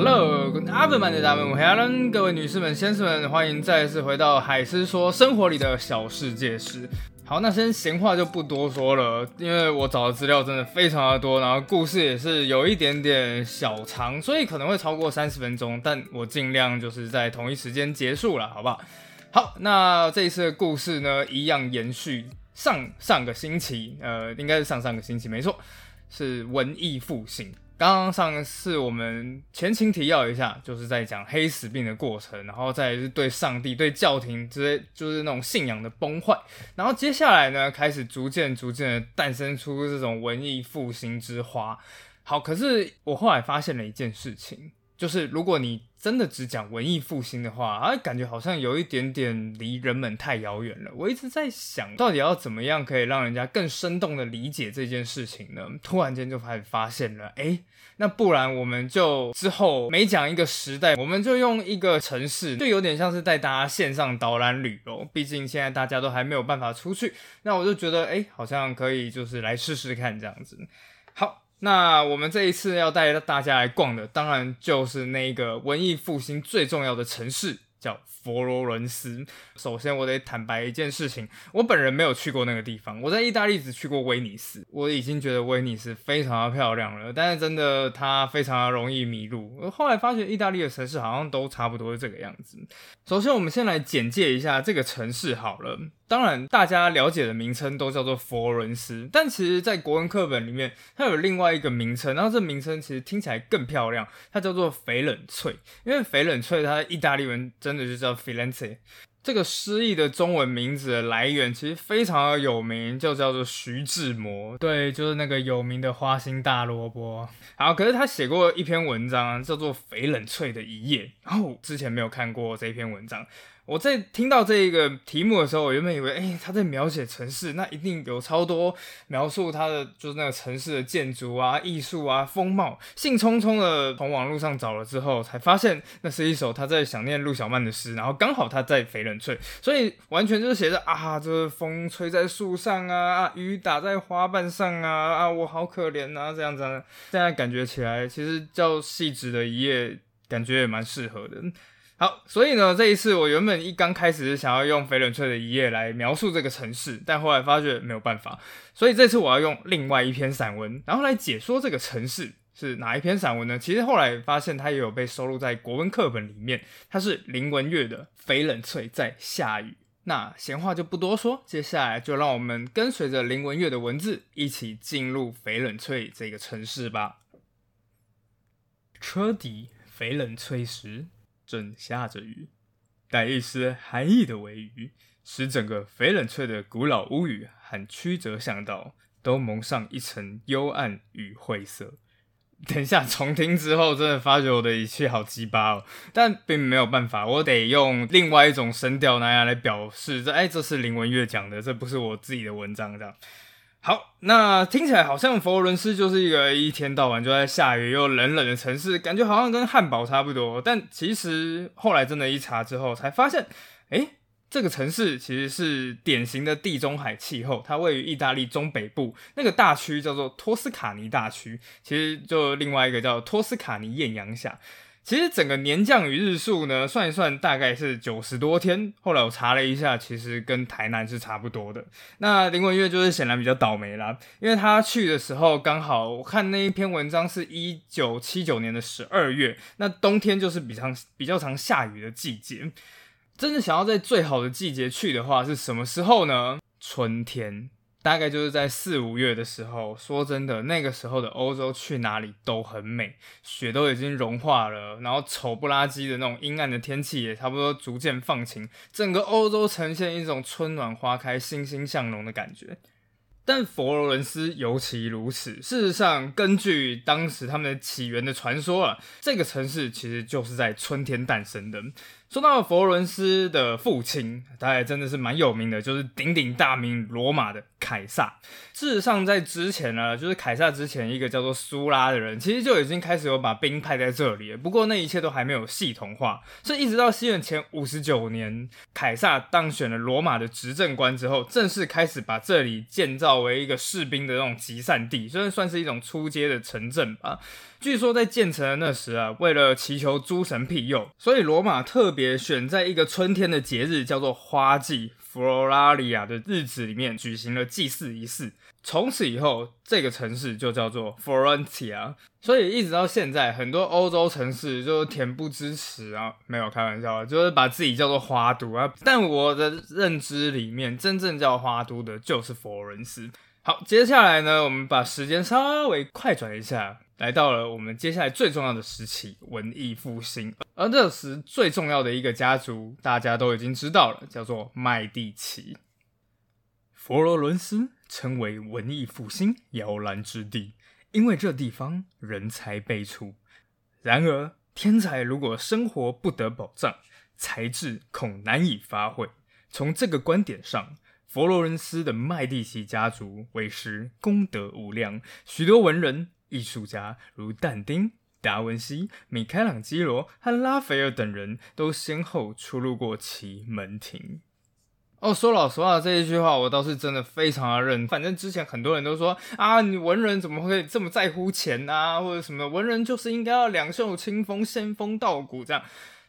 Hello，阿本曼的大们，我是伦，各位女士们、先生们，欢迎再次回到海狮说生活里的小世界事。好，那先闲话就不多说了，因为我找的资料真的非常的多，然后故事也是有一点点小长，所以可能会超过三十分钟，但我尽量就是在同一时间结束了，好不好？好，那这一次的故事呢，一样延续上上个星期，呃，应该是上上个星期，没错，是文艺复兴。刚刚上次我们前情提要一下，就是在讲黑死病的过程，然后再是对上帝、对教廷之类，就是那种信仰的崩坏。然后接下来呢，开始逐渐、逐渐的诞生出这种文艺复兴之花。好，可是我后来发现了一件事情。就是如果你真的只讲文艺复兴的话，啊，感觉好像有一点点离人们太遥远了。我一直在想，到底要怎么样可以让人家更生动的理解这件事情呢？突然间就开始发现了，哎，那不然我们就之后每讲一个时代，我们就用一个城市，就有点像是带大家线上导览旅游。毕竟现在大家都还没有办法出去，那我就觉得，哎，好像可以就是来试试看这样子。好。那我们这一次要带大家来逛的，当然就是那个文艺复兴最重要的城市。叫佛罗伦斯。首先，我得坦白一件事情，我本人没有去过那个地方。我在意大利只去过威尼斯，我已经觉得威尼斯非常的漂亮了。但是真的，它非常的容易迷路。后来发觉，意大利的城市好像都差不多是这个样子。首先，我们先来简介一下这个城市好了。当然，大家了解的名称都叫做佛罗伦斯，但其实，在国文课本里面，它有另外一个名称，然后这名称其实听起来更漂亮，它叫做翡冷翠。因为翡冷翠，它意大利文真的就叫 Firenze。这个诗意的中文名字的来源其实非常的有名，就叫做徐志摩。对，就是那个有名的花心大萝卜。好，可是他写过一篇文章，叫做《翡冷翠的一页》，然后之前没有看过这篇文章。我在听到这一个题目的时候，我原本以为，哎，他在描写城市，那一定有超多描述他的，就是那个城市的建筑啊、艺术啊、风貌。兴冲冲的从网络上找了之后，才发现那是一首他在想念陆小曼的诗，然后刚好他在翡冷翠，所以完全就是写着啊，这风吹在树上啊，雨打在花瓣上啊，啊，我好可怜啊，这样子。现在感觉起来，其实叫细致的一页，感觉也蛮适合的。好，所以呢，这一次我原本一刚开始是想要用翡冷翠的一页来描述这个城市，但后来发觉没有办法，所以这次我要用另外一篇散文，然后来解说这个城市是哪一篇散文呢？其实后来发现它也有被收录在国文课本里面，它是林文月的《翡冷翠在下雨》。那闲话就不多说，接下来就让我们跟随着林文月的文字一起进入翡冷翠这个城市吧。车底翡冷翠时。正下着雨，带一丝寒意的微雨，使整个翡冷翠的古老屋宇和曲折巷道都蒙上一层幽暗与晦涩。等一下重听之后，真的发觉我的语气好鸡巴哦，但并没有办法，我得用另外一种声调那样来表示。这哎，这是林文月讲的，这不是我自己的文章，这样。好，那听起来好像佛罗伦斯就是一个一天到晚就在下雨又冷冷的城市，感觉好像跟汉堡差不多。但其实后来真的一查之后，才发现，哎，这个城市其实是典型的地中海气候，它位于意大利中北部，那个大区叫做托斯卡尼大区，其实就另外一个叫托斯卡尼艳阳下。其实整个年降雨日数呢，算一算大概是九十多天。后来我查了一下，其实跟台南是差不多的。那林文月就是显然比较倒霉啦，因为他去的时候刚好我看那一篇文章是一九七九年的十二月，那冬天就是比较比较常下雨的季节。真的想要在最好的季节去的话，是什么时候呢？春天。大概就是在四五月的时候，说真的，那个时候的欧洲去哪里都很美，雪都已经融化了，然后丑不拉几的那种阴暗的天气也差不多逐渐放晴，整个欧洲呈现一种春暖花开、欣欣向荣的感觉。但佛罗伦斯尤其如此。事实上，根据当时他们的起源的传说啊，这个城市其实就是在春天诞生的。说到佛罗伦斯的父亲，他也真的是蛮有名的，就是鼎鼎大名罗马的凯撒。事实上，在之前呢，就是凯撒之前，一个叫做苏拉的人，其实就已经开始有把兵派在这里了。不过那一切都还没有系统化，所以一直到西元前五十九年，凯撒当选了罗马的执政官之后，正式开始把这里建造为一个士兵的那种集散地，虽然算是一种出街的城镇吧。据说在建成的那时啊，为了祈求诸神庇佑，所以罗马特别选在一个春天的节日，叫做花季 （Floralia） 的日子里面举行了祭祀仪式。从此以后，这个城市就叫做 Florentia。所以一直到现在，很多欧洲城市就恬不知耻啊，没有开玩笑，就是把自己叫做花都啊。但我的认知里面，真正叫花都的就是佛罗伦斯。好，接下来呢，我们把时间稍微快转一下，来到了我们接下来最重要的时期——文艺复兴。而这时最重要的一个家族，大家都已经知道了，叫做麦地奇。佛罗伦斯称为文艺复兴摇篮之地，因为这地方人才辈出。然而，天才如果生活不得保障，才智恐难以发挥。从这个观点上，佛罗伦斯的麦地奇家族为师功德无量，许多文人、艺术家如但丁、达文西、米开朗基罗和拉斐尔等人都先后出入过其门庭。哦，说老实话，这一句话我倒是真的非常的认。反正之前很多人都说啊，你文人怎么会这么在乎钱啊，或者什么文人就是应该要两袖清风、仙风道骨这样。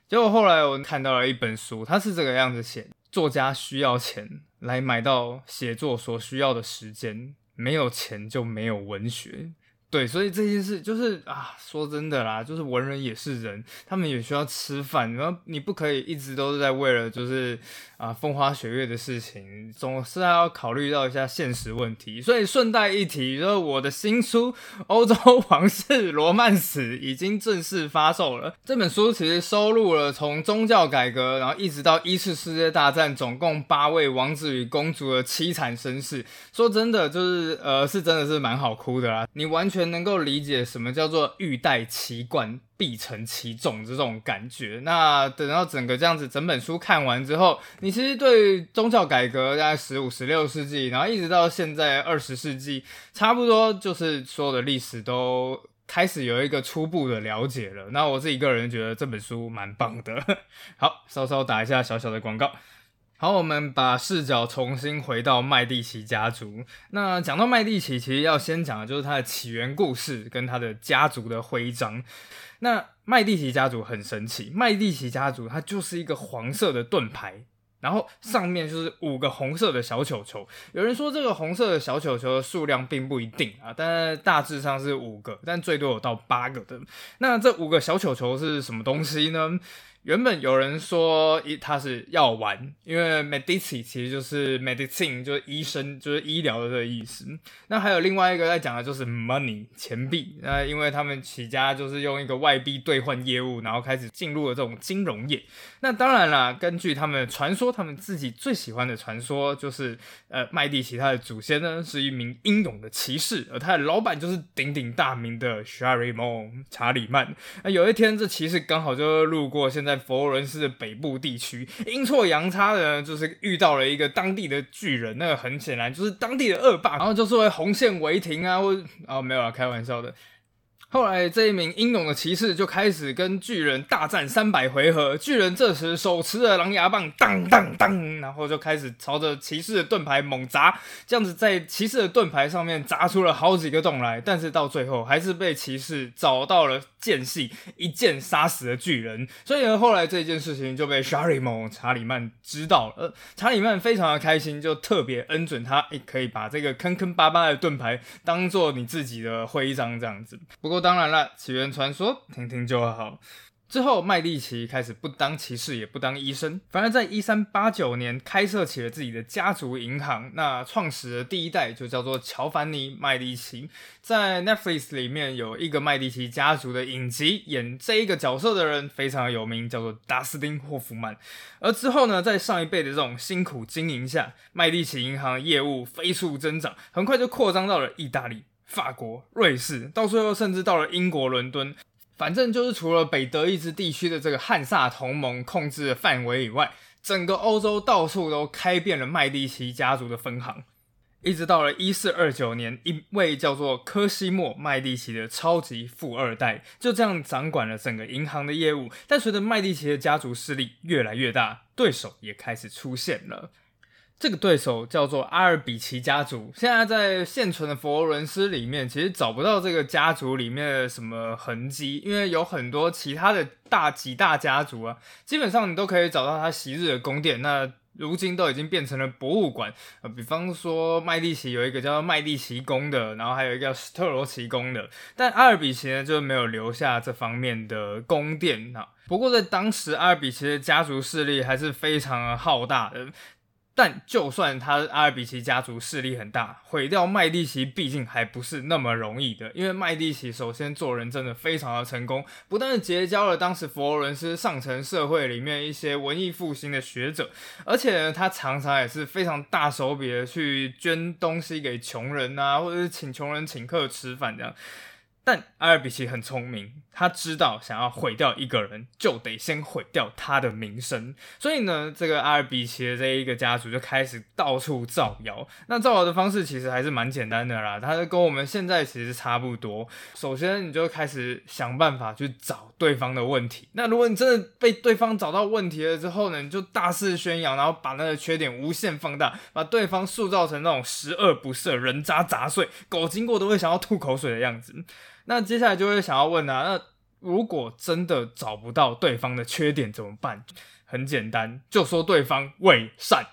结果后来我看到了一本书，它是这个样子写：作家需要钱来买到写作所需要的时间，没有钱就没有文学。对，所以这件事就是啊，说真的啦，就是文人也是人，他们也需要吃饭，然后你不可以一直都是在为了就是啊风花雪月的事情，总是要考虑到一下现实问题。所以顺带一提，就是我的新书《欧洲王室罗曼史》已经正式发售了。这本书其实收录了从宗教改革，然后一直到一次世界大战，总共八位王子与公主的凄惨身世。说真的，就是呃，是真的是蛮好哭的啦，你完全。全能够理解什么叫做欲戴其冠必承其重这种感觉。那等到整个这样子整本书看完之后，你其实对宗教改革在十五、十六世纪，然后一直到现在二十世纪，差不多就是所有的历史都开始有一个初步的了解了。那我自己个人觉得这本书蛮棒的。好，稍稍打一下小小的广告。好，我们把视角重新回到麦蒂奇家族。那讲到麦蒂奇，其实要先讲的就是它的起源故事跟它的家族的徽章。那麦蒂奇家族很神奇，麦蒂奇家族它就是一个黄色的盾牌，然后上面就是五个红色的小球球。有人说这个红色的小球球的数量并不一定啊，但大致上是五个，但最多有到八个的。那这五个小球球是什么东西呢？原本有人说一他是药丸，因为 medici 其实就是 medicine，就是医生，就是医疗的这个意思。那还有另外一个在讲的就是 money 钱币，那因为他们起家就是用一个外币兑换业务，然后开始进入了这种金融业。那当然啦，根据他们传说，他们自己最喜欢的传说就是，呃，麦地奇他的祖先呢是一名英勇的骑士，而他的老板就是鼎鼎大名的 Sherry 查理曼。那有一天，这骑士刚好就路过现在。在佛罗伦斯的北部地区，阴错阳差的，就是遇到了一个当地的巨人，那个很显然就是当地的恶霸，然后就是为红线违停啊，或哦没有啊，开玩笑的。后来，这一名英勇的骑士就开始跟巨人大战三百回合。巨人这时手持着狼牙棒，当当当，然后就开始朝着骑士的盾牌猛砸。这样子，在骑士的盾牌上面砸出了好几个洞来。但是到最后，还是被骑士找到了间隙，一剑杀死了巨人。所以呢，后来这件事情就被查理蒙查理曼知道了。查理曼非常的开心，就特别恩准他，诶，可以把这个坑坑巴巴的盾牌当做你自己的徽章这样子。不过，当然了，起源传说听听就好。之后，麦蒂奇开始不当骑士，也不当医生，反而在一三八九年开设起了自己的家族银行。那创始的第一代就叫做乔凡尼·麦蒂奇。在 Netflix 里面有一个麦蒂奇家族的影集，演这一个角色的人非常有名，叫做达斯汀·霍夫曼。而之后呢，在上一辈的这种辛苦经营下，麦蒂奇银行业务飞速增长，很快就扩张到了意大利。法国、瑞士，到最后甚至到了英国伦敦，反正就是除了北德意志地区的这个汉萨同盟控制的范围以外，整个欧洲到处都开遍了麦蒂奇家族的分行。一直到了一四二九年，一位叫做科西莫·麦蒂奇的超级富二代就这样掌管了整个银行的业务。但随着麦蒂奇的家族势力越来越大，对手也开始出现了。这个对手叫做阿尔比奇家族，现在在现存的佛罗伦斯里面，其实找不到这个家族里面的什么痕迹，因为有很多其他的大几大家族啊，基本上你都可以找到他昔日的宫殿，那如今都已经变成了博物馆。呃，比方说麦蒂奇有一个叫做麦蒂奇宫的，然后还有一个叫斯特罗奇宫的，但阿尔比奇呢就没有留下这方面的宫殿啊。不过在当时，阿尔比奇的家族势力还是非常浩大的。但就算他阿尔比奇家族势力很大，毁掉麦蒂奇毕竟还不是那么容易的。因为麦蒂奇首先做人真的非常的成功，不但结交了当时佛罗伦斯上层社会里面一些文艺复兴的学者，而且呢，他常常也是非常大手笔的去捐东西给穷人啊，或者是请穷人请客吃饭这样。但阿尔比奇很聪明，他知道想要毁掉一个人，就得先毁掉他的名声。所以呢，这个阿尔比奇的这一个家族就开始到处造谣。那造谣的方式其实还是蛮简单的啦，他跟我们现在其实差不多。首先，你就开始想办法去找对方的问题。那如果你真的被对方找到问题了之后呢，你就大肆宣扬，然后把那个缺点无限放大，把对方塑造成那种十恶不赦、人渣杂碎、狗经过都会想要吐口水的样子。那接下来就会想要问啊，那如果真的找不到对方的缺点怎么办？很简单，就说对方伪善。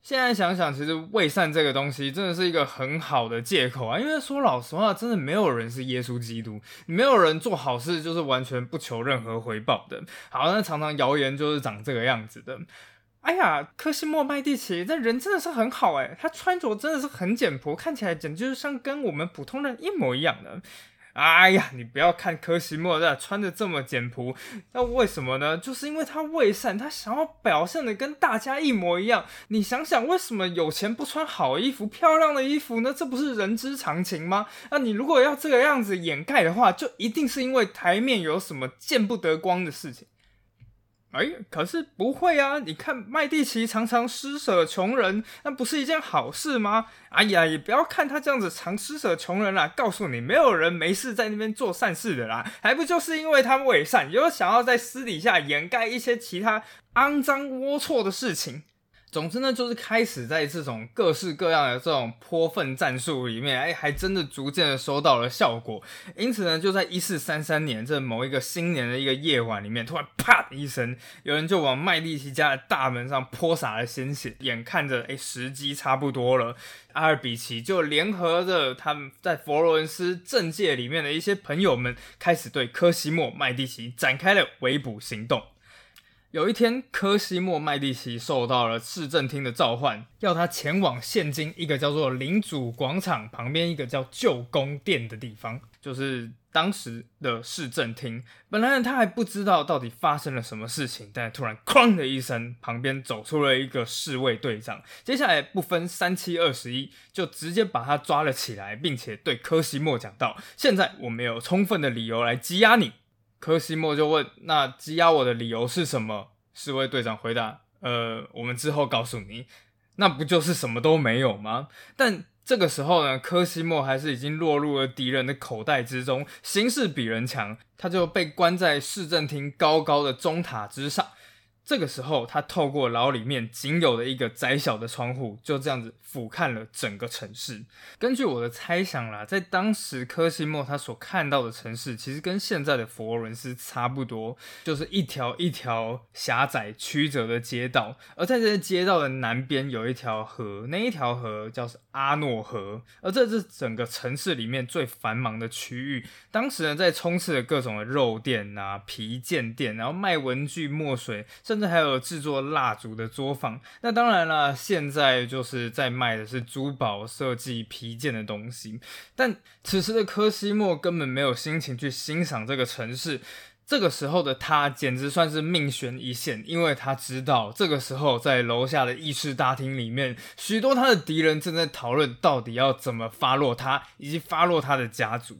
现在想想，其实伪善这个东西真的是一个很好的借口啊，因为说老实话，真的没有人是耶稣基督，没有人做好事就是完全不求任何回报的。好，那常常谣言就是长这个样子的。哎呀，科西莫麦蒂奇这人真的是很好哎，他穿着真的是很简朴，看起来简直就是像跟我们普通人一模一样的。哎呀，你不要看柯西莫在穿的这么简朴，那为什么呢？就是因为他伪善，他想要表现的跟大家一模一样。你想想，为什么有钱不穿好衣服、漂亮的衣服呢？这不是人之常情吗？那你如果要这个样子掩盖的话，就一定是因为台面有什么见不得光的事情。哎，可是不会啊！你看麦蒂奇常常施舍穷人，那不是一件好事吗？哎呀，也不要看他这样子常施舍穷人啦。告诉你，没有人没事在那边做善事的啦，还不就是因为他伪善，有想要在私底下掩盖一些其他肮脏龌龊的事情。总之呢，就是开始在这种各式各样的这种泼粪战术里面，哎，还真的逐渐的收到了效果。因此呢，就在一四三三年这某一个新年的一个夜晚里面，突然啪的一声，有人就往麦蒂奇家的大门上泼洒了鲜血。眼看着哎时机差不多了，阿尔比奇就联合着他们在佛罗伦斯政界里面的一些朋友们，开始对科西莫麦蒂奇展开了围捕行动。有一天，科西莫麦蒂奇受到了市政厅的召唤，要他前往现今一个叫做领主广场旁边一个叫旧宫殿的地方，就是当时的市政厅。本来他还不知道到底发生了什么事情，但突然“哐”的一声，旁边走出了一个侍卫队长。接下来不分三七二十一，就直接把他抓了起来，并且对科西莫讲道：“现在我们有充分的理由来羁押你。”柯西莫就问：“那羁押我的理由是什么？”侍卫队长回答：“呃，我们之后告诉你。”那不就是什么都没有吗？但这个时候呢，柯西莫还是已经落入了敌人的口袋之中，形势比人强，他就被关在市政厅高高的钟塔之上。这个时候，他透过牢里面仅有的一个窄小的窗户，就这样子俯瞰了整个城市。根据我的猜想啦，在当时科西莫他所看到的城市，其实跟现在的佛罗伦斯差不多，就是一条一条狭窄曲折的街道。而在这些街道的南边有一条河，那一条河叫是阿诺河。而这是整个城市里面最繁忙的区域。当时呢，在充斥着各种的肉店啊、皮件店，然后卖文具、墨水，甚甚至还有制作蜡烛的作坊，那当然了，现在就是在卖的是珠宝设计、皮件的东西。但此时的科西莫根本没有心情去欣赏这个城市。这个时候的他简直算是命悬一线，因为他知道这个时候在楼下的议事大厅里面，许多他的敌人正在讨论到底要怎么发落他，以及发落他的家族。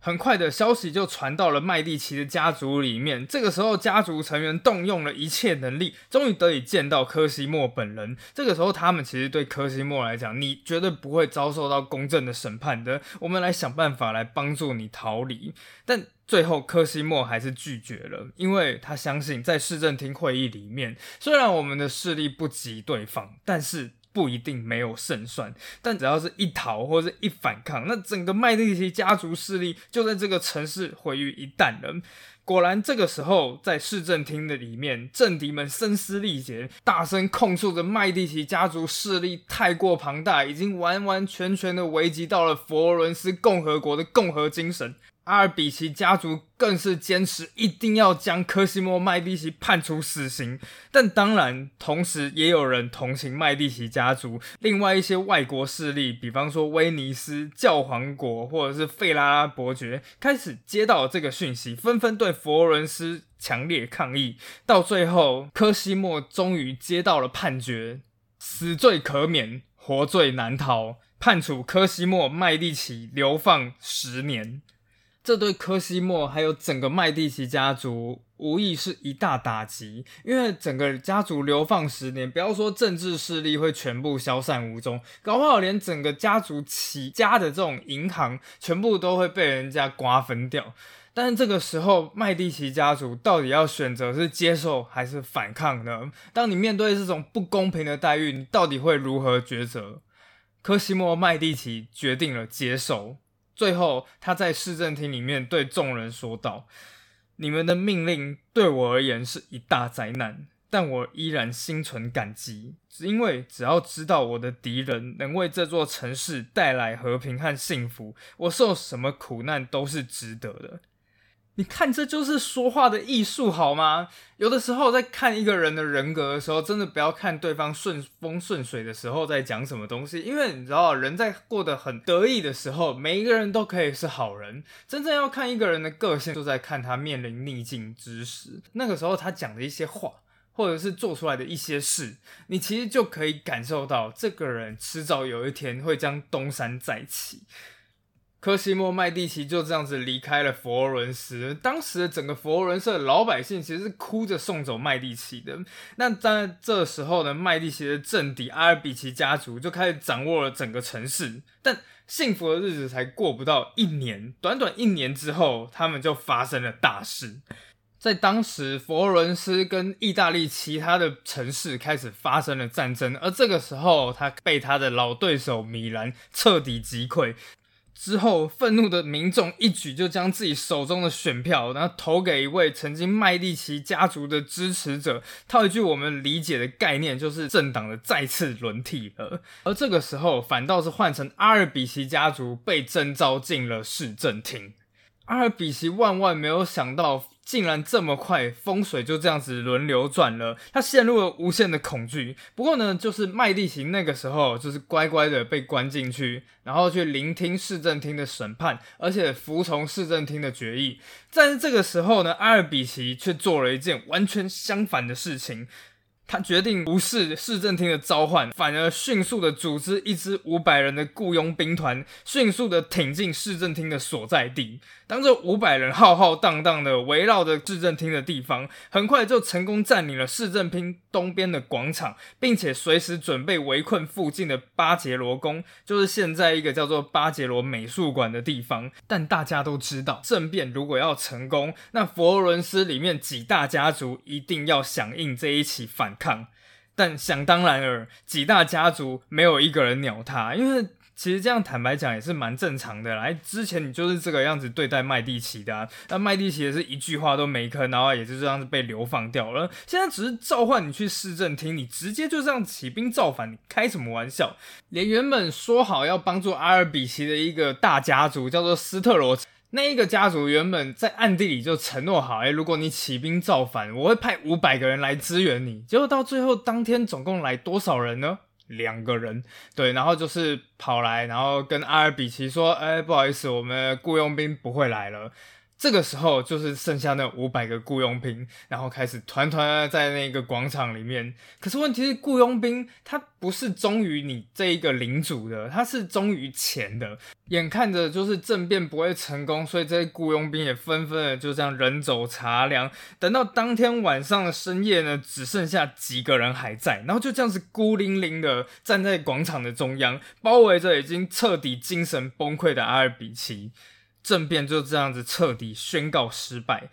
很快的消息就传到了麦蒂奇的家族里面。这个时候，家族成员动用了一切能力，终于得以见到科西莫本人。这个时候，他们其实对科西莫来讲，你绝对不会遭受到公正的审判的。我们来想办法来帮助你逃离。但最后，科西莫还是拒绝了，因为他相信在市政厅会议里面，虽然我们的势力不及对方，但是不一定没有胜算，但只要是一逃或者一反抗，那整个麦蒂奇家族势力就在这个城市毁于一旦了。果然，这个时候在市政厅的里面，政敌们声嘶力竭，大声控诉着麦蒂奇家族势力太过庞大，已经完完全全的危及到了佛罗伦斯共和国的共和精神。阿尔比奇家族更是坚持一定要将科西莫·麦蒂奇判处死刑，但当然，同时也有人同情麦蒂奇家族。另外一些外国势力，比方说威尼斯教皇国或者是费拉拉伯爵，开始接到这个讯息，纷纷对佛罗伦斯强烈抗议。到最后，科西莫终于接到了判决：死罪可免，活罪难逃，判处科西莫·麦蒂奇流放十年。这对科西莫还有整个麦蒂奇家族无疑是一大打击，因为整个家族流放十年，不要说政治势力会全部消散无踪，搞不好连整个家族起家的这种银行全部都会被人家瓜分掉。但是这个时候，麦蒂奇家族到底要选择是接受还是反抗呢？当你面对这种不公平的待遇，你到底会如何抉择？科西莫·麦蒂奇决定了接受。最后，他在市政厅里面对众人说道：“你们的命令对我而言是一大灾难，但我依然心存感激，因为只要知道我的敌人能为这座城市带来和平和幸福，我受什么苦难都是值得的。”你看，这就是说话的艺术，好吗？有的时候在看一个人的人格的时候，真的不要看对方顺风顺水的时候在讲什么东西，因为你知道，人在过得很得意的时候，每一个人都可以是好人。真正要看一个人的个性，就在看他面临逆境之时，那个时候他讲的一些话，或者是做出来的一些事，你其实就可以感受到，这个人迟早有一天会将东山再起。科西莫·麦蒂奇就这样子离开了佛罗伦斯。当时的整个佛罗伦斯的老百姓其实是哭着送走麦蒂奇的。那在这时候呢，麦蒂奇的政敌阿尔比奇家族就开始掌握了整个城市。但幸福的日子才过不到一年，短短一年之后，他们就发生了大事。在当时，佛罗伦斯跟意大利其他的城市开始发生了战争，而这个时候，他被他的老对手米兰彻底击溃。之后，愤怒的民众一举就将自己手中的选票，然后投给一位曾经麦蒂奇家族的支持者。套一句我们理解的概念，就是政党的再次轮替了。而这个时候，反倒是换成阿尔比奇家族被征召进了市政厅。阿尔比奇万万没有想到。竟然这么快，风水就这样子轮流转了。他陷入了无限的恐惧。不过呢，就是麦蒂奇那个时候就是乖乖的被关进去，然后去聆听市政厅的审判，而且服从市政厅的决议。但是这个时候呢，阿尔比奇却做了一件完全相反的事情。他决定无视市政厅的召唤，反而迅速的组织一支五百人的雇佣兵团，迅速的挺进市政厅的所在地。当这五百人浩浩荡荡的围绕着市政厅的地方，很快就成功占领了市政厅东边的广场，并且随时准备围困附近的巴杰罗宫，就是现在一个叫做巴杰罗美术馆的地方。但大家都知道，政变如果要成功，那佛罗伦斯里面几大家族一定要响应这一起反抗。但想当然尔，几大家族没有一个人鸟他，因为。其实这样坦白讲也是蛮正常的啦。之前你就是这个样子对待麦蒂奇的，那麦蒂奇也是一句话都没吭，然后也就这样子被流放掉了。现在只是召唤你去市政厅，你直接就这样起兵造反，你开什么玩笑？连原本说好要帮助阿尔比奇的一个大家族叫做斯特罗，那一个家族原本在暗地里就承诺好，哎，如果你起兵造反，我会派五百个人来支援你。结果到最后当天总共来多少人呢？两个人，对，然后就是跑来，然后跟阿尔比奇说：“哎，不好意思，我们雇佣兵不会来了。”这个时候就是剩下那五百个雇佣兵，然后开始团团在那个广场里面。可是问题是，雇佣兵他不是忠于你这一个领主的，他是忠于钱的。眼看着就是政变不会成功，所以这些雇佣兵也纷纷的就这样人走茶凉。等到当天晚上的深夜呢，只剩下几个人还在，然后就这样子孤零零的站在广场的中央，包围着已经彻底精神崩溃的阿尔比奇。政变就这样子彻底宣告失败。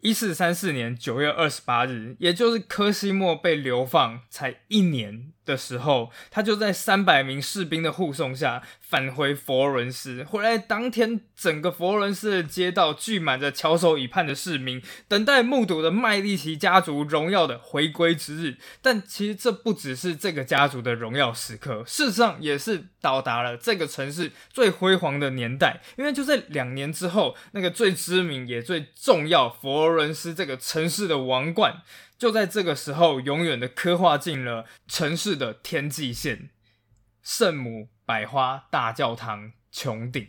一四三四年九月二十八日，也就是科西莫被流放才一年的时候，他就在三百名士兵的护送下返回佛罗伦斯。回来当天，整个佛罗伦斯的街道聚满着翘首以盼的市民，等待目睹的麦利奇家族荣耀的回归之日。但其实这不只是这个家族的荣耀时刻，事实上也是到达了这个城市最辉煌的年代。因为就在两年之后，那个最知名也最重要佛。罗伦斯这个城市的王冠，就在这个时候永远的刻画进了城市的天际线——圣母百花大教堂穹顶。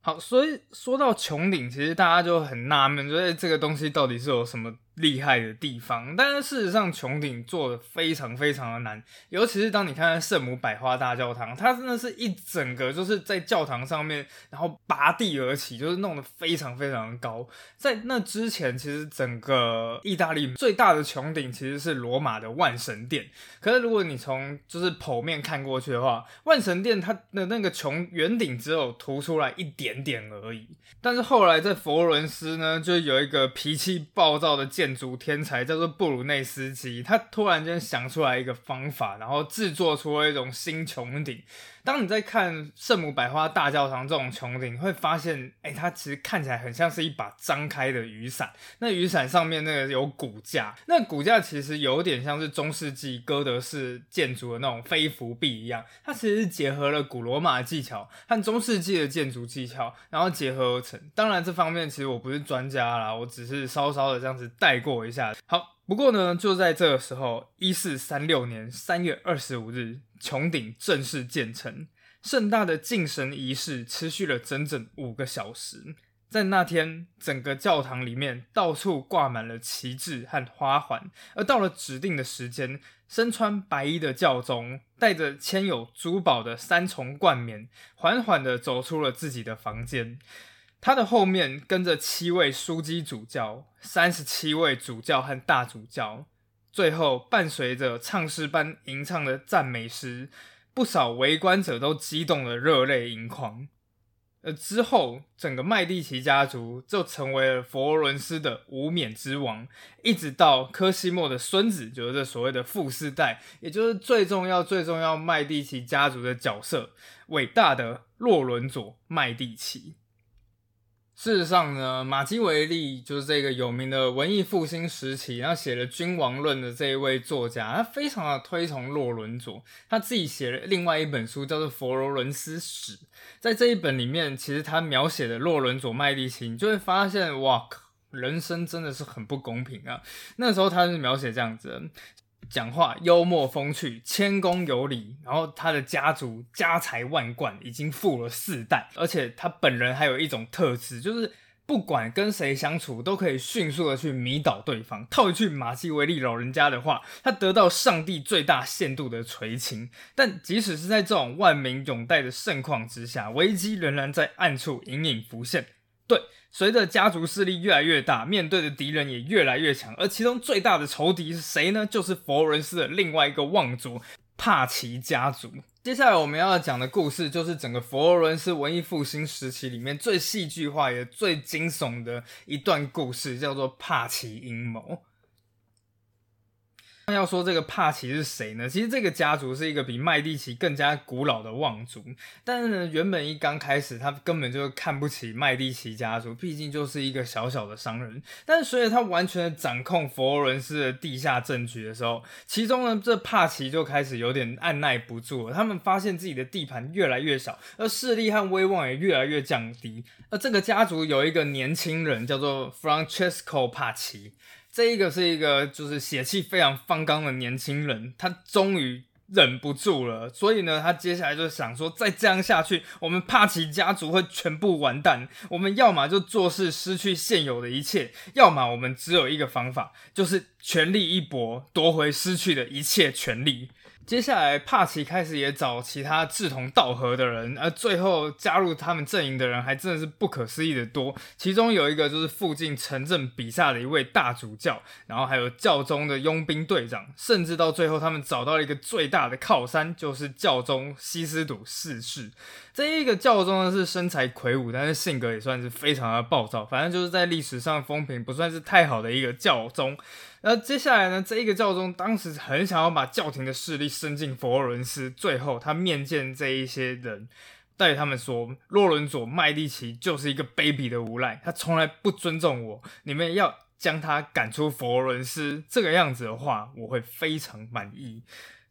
好，所以说到穹顶，其实大家就很纳闷，觉得这个东西到底是有什么？厉害的地方，但是事实上穹顶做的非常非常的难，尤其是当你看看圣母百花大教堂，它真的是一整个就是在教堂上面，然后拔地而起，就是弄得非常非常的高。在那之前，其实整个意大利最大的穹顶其实是罗马的万神殿。可是如果你从就是剖面看过去的话，万神殿它的那个穹圆顶只有凸出来一点点而已。但是后来在佛罗伦斯呢，就有一个脾气暴躁的建建筑天才叫做布鲁内斯基，他突然间想出来一个方法，然后制作出了一种新穹顶。当你在看圣母百花大教堂这种穹顶，会发现，哎，它其实看起来很像是一把张开的雨伞。那雨伞上面那个有骨架，那骨架其实有点像是中世纪哥德式建筑的那种飞扶壁一样。它其实是结合了古罗马的技巧和中世纪的建筑技巧，然后结合而成。当然，这方面其实我不是专家啦，我只是稍稍的这样子带过一下。好，不过呢，就在这个时候，一四三六年三月二十五日。穹顶正式建成，盛大的敬神仪式持续了整整五个小时。在那天，整个教堂里面到处挂满了旗帜和花环。而到了指定的时间，身穿白衣的教宗带着签有珠宝的三重冠冕，缓缓地走出了自己的房间。他的后面跟着七位枢机主教、三十七位主教和大主教。最后，伴随着唱诗班吟唱的赞美诗，不少围观者都激动的热泪盈眶。而之后，整个麦蒂奇家族就成为了佛罗伦斯的无冕之王，一直到科西莫的孙子，就是这所谓的富四代，也就是最重要、最重要麦蒂奇家族的角色——伟大的洛伦佐麦蒂奇。事实上呢，马基维利就是这个有名的文艺复兴时期，然后写了《君王论》的这一位作家，他非常的推崇洛伦佐，他自己写了另外一本书叫做《佛罗伦斯史》，在这一本里面，其实他描写的洛伦佐麦利奇，你就会发现，哇靠，人生真的是很不公平啊！那时候他是描写这样子。讲话幽默风趣，谦恭有礼，然后他的家族家财万贯，已经富了四代，而且他本人还有一种特质，就是不管跟谁相处，都可以迅速的去迷倒对方。套一句马基维利老人家的话，他得到上帝最大限度的垂青。但即使是在这种万民拥戴的盛况之下，危机仍然在暗处隐隐浮现。对。随着家族势力越来越大，面对的敌人也越来越强，而其中最大的仇敌是谁呢？就是佛罗伦斯的另外一个望族帕奇家族。接下来我们要讲的故事，就是整个佛罗伦斯文艺复兴时期里面最戏剧化也最惊悚的一段故事，叫做帕奇阴谋。那要说这个帕奇是谁呢？其实这个家族是一个比麦蒂奇更加古老的望族，但是呢，原本一刚开始，他根本就看不起麦蒂奇家族，毕竟就是一个小小的商人。但是随着他完全掌控佛罗伦斯的地下政局的时候，其中呢，这帕奇就开始有点按耐不住了。他们发现自己的地盘越来越小，而势力和威望也越来越降低。而这个家族有一个年轻人叫做 Francesco 帕奇。这一个是一个就是血气非常方刚的年轻人，他终于忍不住了，所以呢，他接下来就想说，再这样下去，我们帕奇家族会全部完蛋。我们要么就做事失去现有的一切，要么我们只有一个方法，就是全力一搏，夺回失去的一切权利。接下来，帕奇开始也找其他志同道合的人，而最后加入他们阵营的人还真的是不可思议的多。其中有一个就是附近城镇比萨的一位大主教，然后还有教宗的佣兵队长，甚至到最后他们找到了一个最大的靠山，就是教宗西斯笃四世。这一个教宗呢是身材魁梧，但是性格也算是非常的暴躁，反正就是在历史上风评不算是太好的一个教宗。那接下来呢？这一个教宗当时很想要把教廷的势力伸进佛罗伦斯，最后他面见这一些人，对他们说：“洛伦佐麦蒂奇就是一个卑鄙的无赖，他从来不尊重我。你们要将他赶出佛罗伦斯，这个样子的话，我会非常满意。”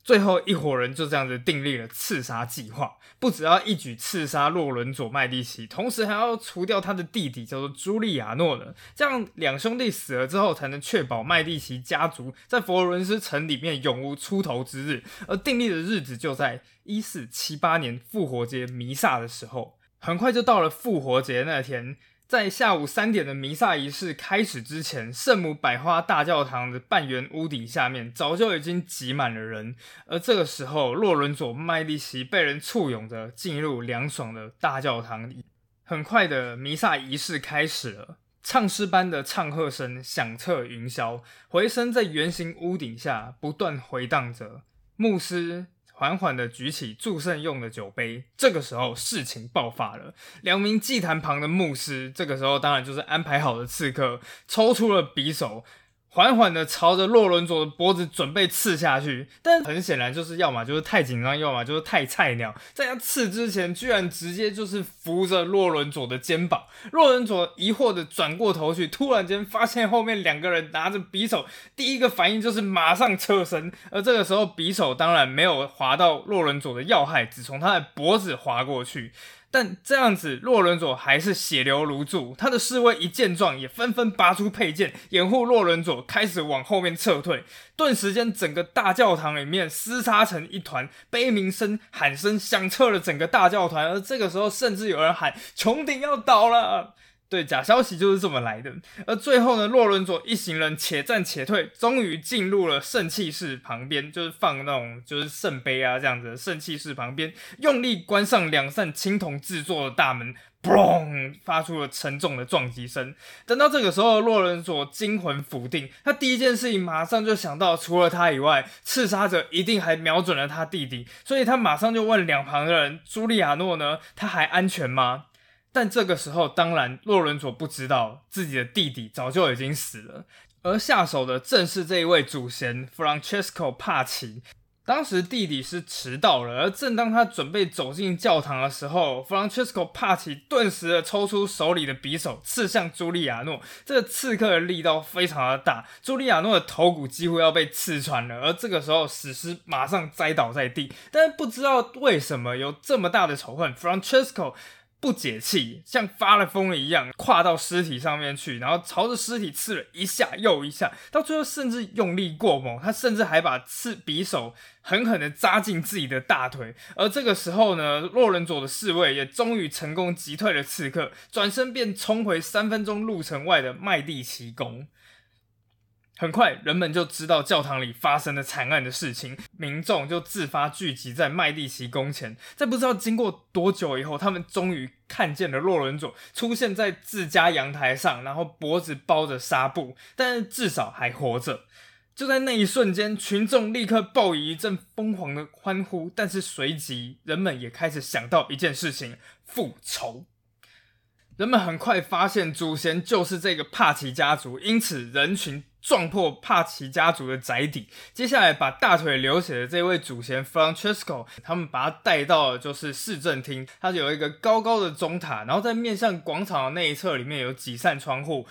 最后一伙人就这样子订立了刺杀计划，不只要一举刺杀洛伦佐麦蒂奇，同时还要除掉他的弟弟叫做朱利亚诺的，这样两兄弟死了之后，才能确保麦蒂奇家族在佛罗伦斯城里面永无出头之日。而订立的日子就在一四七八年复活节弥撒的时候，很快就到了复活节那天。在下午三点的弥撒仪式开始之前，圣母百花大教堂的半圆屋顶下面早就已经挤满了人。而这个时候，洛伦佐麦利奇被人簇拥着进入凉爽的大教堂里。很快的，弥撒仪式开始了，唱诗般的唱和声响彻云霄，回声在圆形屋顶下不断回荡着。牧师。缓缓的举起祝圣用的酒杯，这个时候事情爆发了。两名祭坛旁的牧师，这个时候当然就是安排好的刺客，抽出了匕首。缓缓的朝着洛伦佐的脖子准备刺下去，但很显然就是要么就是太紧张，要么就是太菜鸟，在他刺之前，居然直接就是扶着洛伦佐的肩膀。洛伦佐疑惑的转过头去，突然间发现后面两个人拿着匕首，第一个反应就是马上侧身，而这个时候匕首当然没有划到洛伦佐的要害，只从他的脖子划过去。但这样子，洛伦佐还是血流如注。他的侍卫一见状，也纷纷拔出佩剑掩护洛伦佐，开始往后面撤退。顿时间，整个大教堂里面厮杀成一团，悲鸣声、喊声响彻了整个大教堂。而这个时候，甚至有人喊：“穹顶要倒了！”对，假消息就是这么来的。而最后呢，洛伦佐一行人且战且退，终于进入了圣器室旁边，就是放那种就是圣杯啊这样子。圣器室旁边，用力关上两扇青铜制作的大门，嘣，发出了沉重的撞击声。等到这个时候，洛伦佐惊魂甫定，他第一件事情马上就想到，除了他以外，刺杀者一定还瞄准了他弟弟，所以他马上就问两旁的人：“朱利亚诺呢？他还安全吗？”但这个时候，当然洛伦佐不知道自己的弟弟早就已经死了，而下手的正是这一位祖先 Francesco 帕奇。当时弟弟是迟到了，而正当他准备走进教堂的时候，Francesco 帕奇顿时的抽出手里的匕首，刺向茱莉亚诺。这个刺客的力道非常的大，茱莉亚诺的头骨几乎要被刺穿了。而这个时候，史诗马上栽倒在地。但是不知道为什么有这么大的仇恨，Francesco。不解气，像发了疯了一样，跨到尸体上面去，然后朝着尸体刺了一下又一下，到最后甚至用力过猛，他甚至还把刺匕首狠狠的扎进自己的大腿。而这个时候呢，洛伦佐的侍卫也终于成功击退了刺客，转身便冲回三分钟路程外的麦地奇宫。很快，人们就知道教堂里发生了惨案的事情，民众就自发聚集在麦蒂奇宫前。在不知道经过多久以后，他们终于看见了洛伦佐出现在自家阳台上，然后脖子包着纱布，但是至少还活着。就在那一瞬间，群众立刻报以一阵疯狂的欢呼，但是随即人们也开始想到一件事情：复仇。人们很快发现祖先就是这个帕奇家族，因此人群。撞破帕奇家族的宅邸，接下来把大腿流血的这位祖先 Francesco，他们把他带到了就是市政厅，它有一个高高的钟塔，然后在面向广场的那一侧里面有几扇窗户。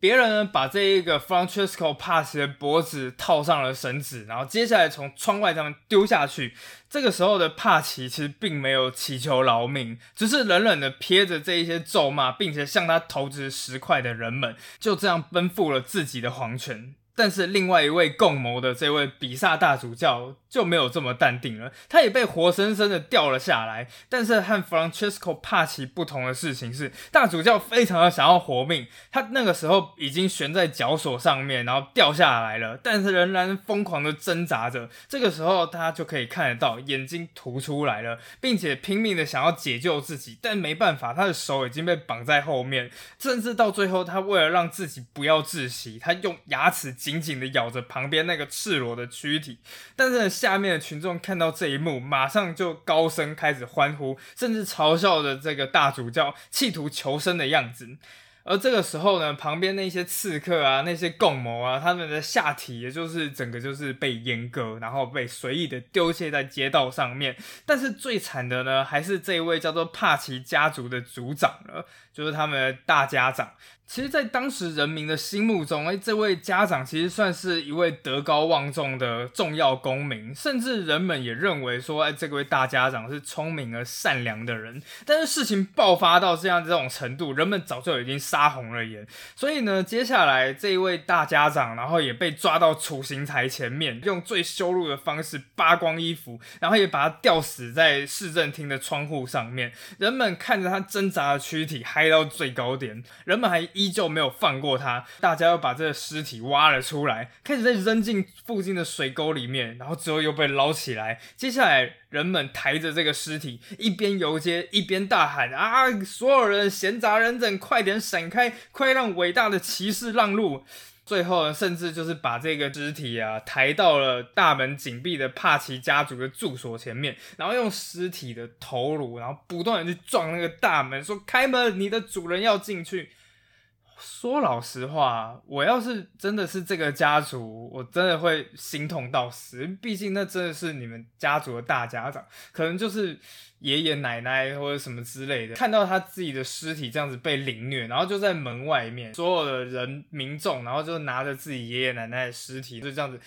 别人呢把这一个 Francesco 帕奇的脖子套上了绳子，然后接下来从窗外上面丢下去。这个时候的帕奇其实并没有祈求饶命，只是冷冷的瞥着这一些咒骂并且向他投掷石块的人们，就这样奔赴了自己的黄泉。但是另外一位共谋的这位比萨大主教就没有这么淡定了，他也被活生生的掉了下来。但是和 Francesco 帕奇不同的事情是，大主教非常的想要活命，他那个时候已经悬在绞索上面，然后掉下来了，但是仍然疯狂的挣扎着。这个时候他就可以看得到眼睛凸出来了，并且拼命的想要解救自己，但没办法，他的手已经被绑在后面，甚至到最后，他为了让自己不要窒息，他用牙齿。紧紧的咬着旁边那个赤裸的躯体，但是下面的群众看到这一幕，马上就高声开始欢呼，甚至嘲笑着这个大主教企图求生的样子。而这个时候呢，旁边那些刺客啊，那些共谋啊，他们的下体也就是整个就是被阉割，然后被随意的丢弃在街道上面。但是最惨的呢，还是这位叫做帕奇家族的族长了，就是他们的大家长。其实，在当时人民的心目中，哎，这位家长其实算是一位德高望重的重要公民，甚至人们也认为说，哎，这位大家长是聪明而善良的人。但是事情爆发到这样这种程度，人们早就已经杀红了眼。所以呢，接下来这一位大家长，然后也被抓到处刑台前面，用最羞辱的方式扒光衣服，然后也把他吊死在市政厅的窗户上面。人们看着他挣扎的躯体，嗨到最高点。人们还。依旧没有放过他，大家又把这个尸体挖了出来，开始在扔进附近的水沟里面，然后之后又被捞起来。接下来，人们抬着这个尸体，一边游街一边大喊：“啊，所有人闲杂人等，快点闪开，快让伟大的骑士让路！”最后，甚至就是把这个肢体啊抬到了大门紧闭的帕奇家族的住所前面，然后用尸体的头颅，然后不断的去撞那个大门，说：“开门，你的主人要进去。”说老实话，我要是真的是这个家族，我真的会心痛到死。毕竟那真的是你们家族的大家长，可能就是爷爷奶奶或者什么之类的，看到他自己的尸体这样子被凌虐，然后就在门外面，所有的人民众，然后就拿着自己爷爷奶奶的尸体，就这样子。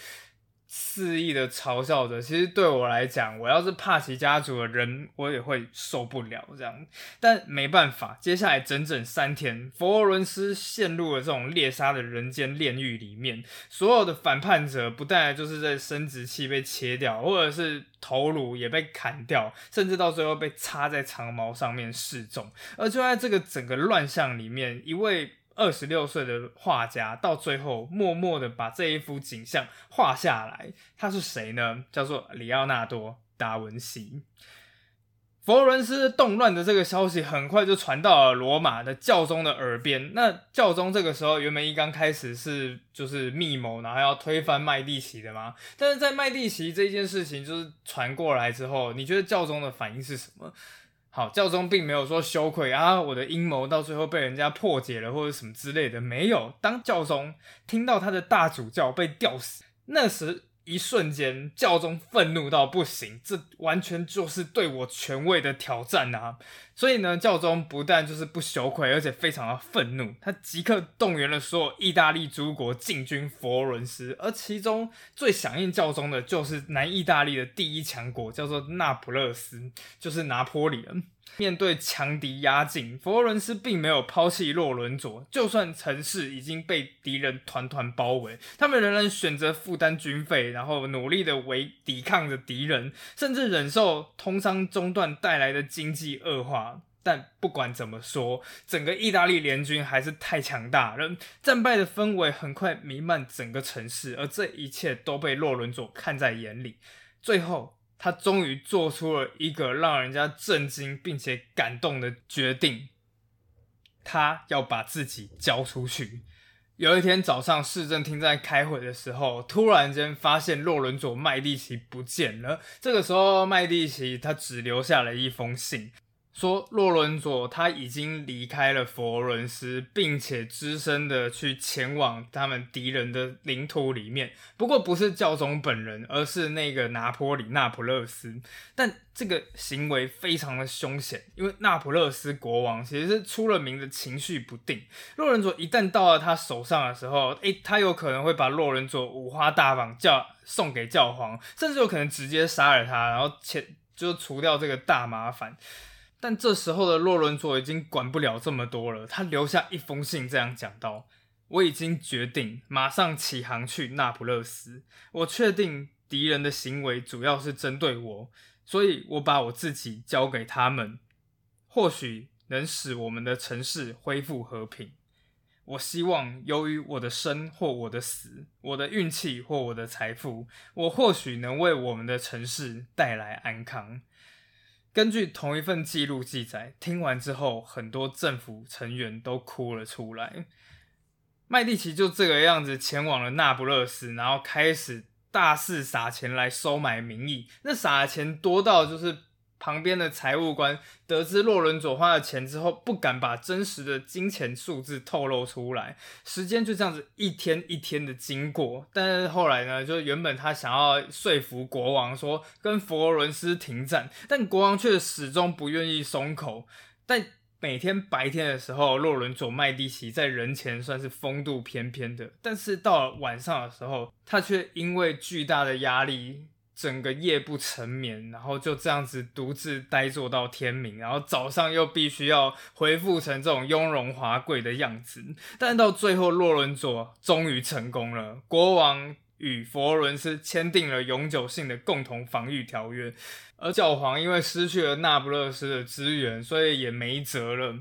肆意的嘲笑着，其实对我来讲，我要是帕奇家族的人，我也会受不了这样。但没办法，接下来整整三天，佛罗伦斯陷入了这种猎杀的人间炼狱里面。所有的反叛者，不但就是在生殖器被切掉，或者是头颅也被砍掉，甚至到最后被插在长矛上面示众。而就在这个整个乱象里面，一位。二十六岁的画家到最后默默的把这一幅景象画下来。他是谁呢？叫做里奥纳多·达文西。佛罗伦斯动乱的这个消息很快就传到了罗马的教宗的耳边。那教宗这个时候原本一刚开始是就是密谋，然后要推翻麦蒂奇的嘛。但是在麦蒂奇这件事情就是传过来之后，你觉得教宗的反应是什么？好，教宗并没有说羞愧啊，我的阴谋到最后被人家破解了，或者什么之类的，没有。当教宗听到他的大主教被吊死，那时。一瞬间，教宗愤怒到不行，这完全就是对我权威的挑战啊！所以呢，教宗不但就是不羞愧，而且非常的愤怒，他即刻动员了所有意大利诸国进军佛罗伦斯，而其中最响应教宗的就是南意大利的第一强国，叫做那不勒斯，就是拿破仑。面对强敌压境，佛罗伦斯并没有抛弃洛伦佐。就算城市已经被敌人团团包围，他们仍然选择负担军费，然后努力的为抵抗着敌人，甚至忍受通商中断带来的经济恶化。但不管怎么说，整个意大利联军还是太强大了，战败的氛围很快弥漫整个城市，而这一切都被洛伦佐看在眼里。最后。他终于做出了一个让人家震惊并且感动的决定，他要把自己交出去。有一天早上，市政厅在开会的时候，突然间发现洛伦佐麦蒂奇不见了。这个时候，麦蒂奇他只留下了一封信。说洛伦佐他已经离开了佛伦斯，并且只身的去前往他们敌人的领土里面。不过不是教宗本人，而是那个拿坡里那普勒斯。但这个行为非常的凶险，因为那普勒斯国王其实是出了名的情绪不定。洛伦佐一旦到了他手上的时候，诶，他有可能会把洛伦佐五花大绑叫送给教皇，甚至有可能直接杀了他，然后前就除掉这个大麻烦。但这时候的洛伦佐已经管不了这么多了，他留下一封信，这样讲道：“我已经决定马上起航去那不勒斯。我确定敌人的行为主要是针对我，所以我把我自己交给他们，或许能使我们的城市恢复和平。我希望，由于我的生或我的死，我的运气或我的财富，我或许能为我们的城市带来安康。根据同一份记录记载，听完之后，很多政府成员都哭了出来。麦蒂奇就这个样子前往了那不勒斯，然后开始大肆撒钱来收买民意。那撒的钱多到就是。旁边的财务官得知洛伦佐花了钱之后，不敢把真实的金钱数字透露出来。时间就这样子一天一天的经过，但是后来呢，就原本他想要说服国王说跟佛罗伦斯停战，但国王却始终不愿意松口。但每天白天的时候，洛伦佐麦蒂奇在人前算是风度翩翩的，但是到了晚上的时候，他却因为巨大的压力。整个夜不成眠，然后就这样子独自呆坐到天明，然后早上又必须要恢复成这种雍容华贵的样子。但到最后，洛伦佐终于成功了，国王与佛伦斯签订了永久性的共同防御条约，而教皇因为失去了那不勒斯的资源，所以也没辙了。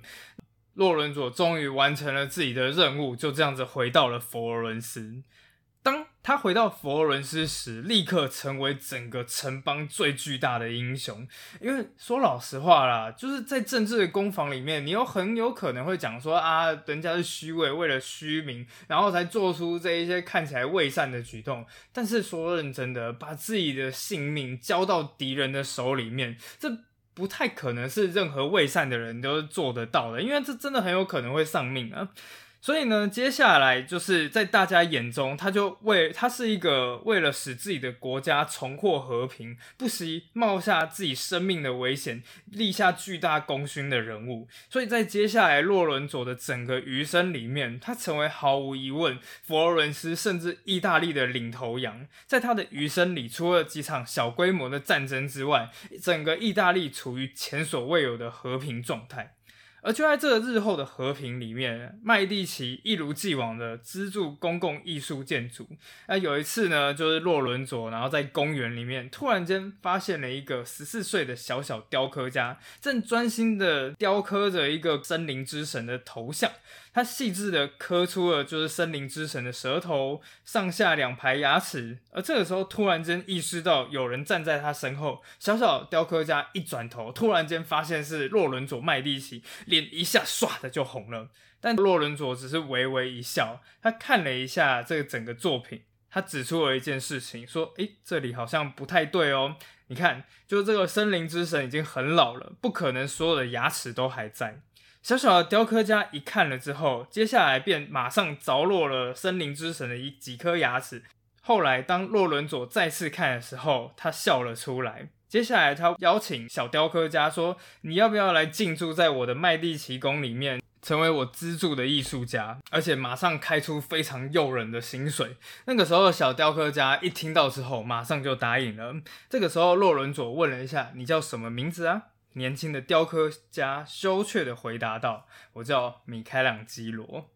洛伦佐终于完成了自己的任务，就这样子回到了佛罗伦斯。他回到佛罗伦斯时，立刻成为整个城邦最巨大的英雄。因为说老实话啦，就是在政治的攻防里面，你又很有可能会讲说啊，人家是虚伪，为了虚名，然后才做出这一些看起来伪善的举动。但是说认真的，把自己的性命交到敌人的手里面，这不太可能是任何伪善的人都做得到的，因为这真的很有可能会丧命啊。所以呢，接下来就是在大家眼中，他就为他是一个为了使自己的国家重获和平，不惜冒下自己生命的危险，立下巨大功勋的人物。所以在接下来洛伦佐的整个余生里面，他成为毫无疑问佛罗伦斯甚至意大利的领头羊。在他的余生里，除了几场小规模的战争之外，整个意大利处于前所未有的和平状态。而就在这日后的和平里面，麦蒂奇一如既往的资助公共艺术建筑。那有一次呢，就是洛伦佐，然后在公园里面突然间发现了一个十四岁的小小雕刻家，正专心的雕刻着一个森林之神的头像。他细致的刻出了就是森林之神的舌头、上下两排牙齿，而这个时候突然间意识到有人站在他身后，小小雕刻家一转头，突然间发现是洛伦佐麦蒂奇，脸一下唰的就红了。但洛伦佐只是微微一笑，他看了一下这个整个作品，他指出了一件事情，说：“诶，这里好像不太对哦，你看，就这个森林之神已经很老了，不可能所有的牙齿都还在。”小小的雕刻家一看了之后，接下来便马上着落了森林之神的一几颗牙齿。后来，当洛伦佐再次看的时候，他笑了出来。接下来，他邀请小雕刻家说：“你要不要来进驻在我的麦地奇宫里面，成为我资助的艺术家？而且马上开出非常诱人的薪水。”那个时候，小雕刻家一听到之后，马上就答应了。这个时候，洛伦佐问了一下：“你叫什么名字啊？”年轻的雕刻家羞怯的回答道：“我叫米开朗基罗。”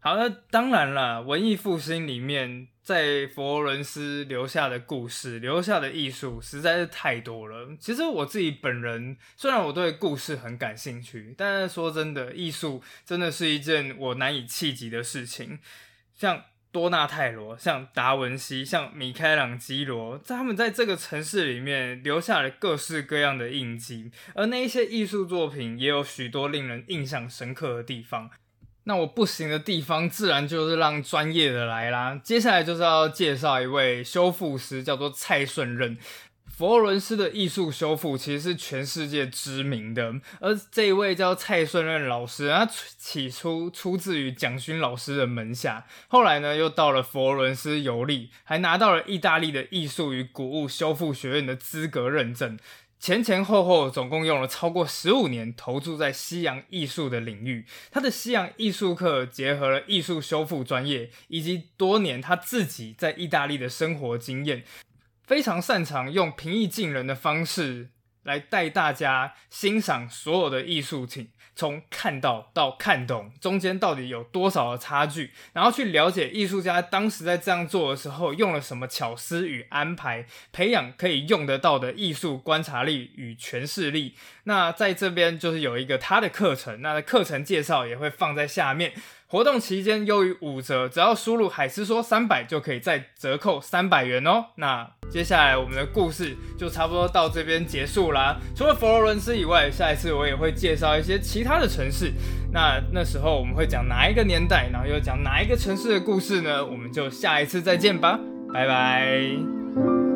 好，那当然了，文艺复兴里面在佛罗伦斯留下的故事、留下的艺术实在是太多了。其实我自己本人虽然我对故事很感兴趣，但是说真的，艺术真的是一件我难以企及的事情，像。多纳泰罗，像达文西，像米开朗基罗，在他们在这个城市里面留下了各式各样的印记，而那一些艺术作品也有许多令人印象深刻的地方。那我不行的地方，自然就是让专业的来啦。接下来就是要介绍一位修复师，叫做蔡顺任。佛罗伦斯的艺术修复其实是全世界知名的，而这一位叫蔡顺任老师，他起初出自于蒋勋老师的门下，后来呢又到了佛罗伦斯游历，还拿到了意大利的艺术与古物修复学院的资格认证，前前后后总共用了超过十五年投注在西洋艺术的领域。他的西洋艺术课结合了艺术修复专业以及多年他自己在意大利的生活经验。非常擅长用平易近人的方式来带大家欣赏所有的艺术品。从看到到看懂，中间到底有多少的差距，然后去了解艺术家当时在这样做的时候用了什么巧思与安排，培养可以用得到的艺术观察力与诠释力。那在这边就是有一个他的课程，那课程介绍也会放在下面。活动期间优于五折，只要输入海思说三百就可以再折扣三百元哦。那接下来我们的故事就差不多到这边结束啦。除了佛罗伦斯以外，下一次我也会介绍一些其他的城市。那那时候我们会讲哪一个年代，然后又讲哪一个城市的故事呢？我们就下一次再见吧，拜拜。